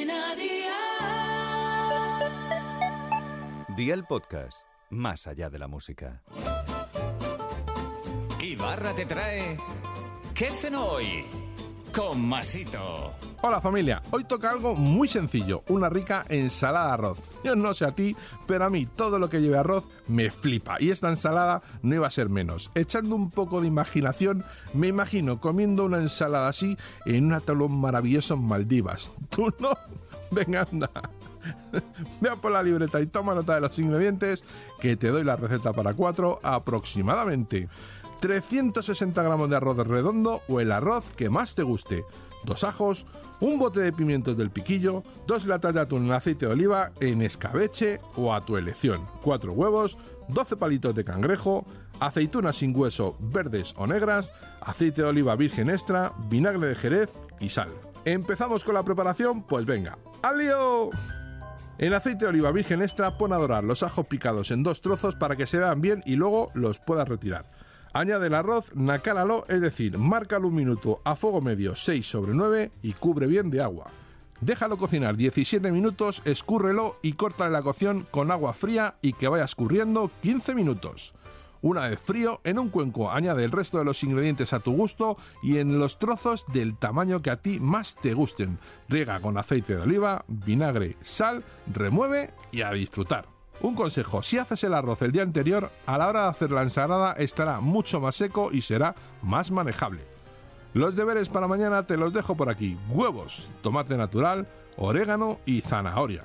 Cadena Dial. Día Podcast, más allá de la música. Ibarra te trae. ¿Qué cenó hoy? Con Masito. Hola familia, hoy toca algo muy sencillo, una rica ensalada de arroz. Yo no sé a ti, pero a mí todo lo que lleve arroz me flipa y esta ensalada no iba a ser menos. Echando un poco de imaginación, me imagino comiendo una ensalada así en un atalón maravilloso en Maldivas. ¿Tú no? Venga, anda. Ve por la libreta y toma nota de los ingredientes que te doy la receta para cuatro aproximadamente. 360 gramos de arroz redondo o el arroz que más te guste, dos ajos, un bote de pimientos del piquillo, dos latas de atún en aceite de oliva en escabeche o a tu elección, cuatro huevos, 12 palitos de cangrejo, aceitunas sin hueso verdes o negras, aceite de oliva virgen extra, vinagre de jerez y sal. ¿Empezamos con la preparación? Pues venga, ¡al lío! En aceite de oliva virgen extra pon a dorar los ajos picados en dos trozos para que se vean bien y luego los puedas retirar. Añade el arroz, nacálalo, es decir, márcalo un minuto a fuego medio 6 sobre 9 y cubre bien de agua. Déjalo cocinar 17 minutos, escúrrelo y córtale la cocción con agua fría y que vaya escurriendo 15 minutos. Una vez frío, en un cuenco añade el resto de los ingredientes a tu gusto y en los trozos del tamaño que a ti más te gusten. Riega con aceite de oliva, vinagre, sal, remueve y a disfrutar. Un consejo, si haces el arroz el día anterior, a la hora de hacer la ensalada estará mucho más seco y será más manejable. Los deberes para mañana te los dejo por aquí. Huevos, tomate natural, orégano y zanahoria.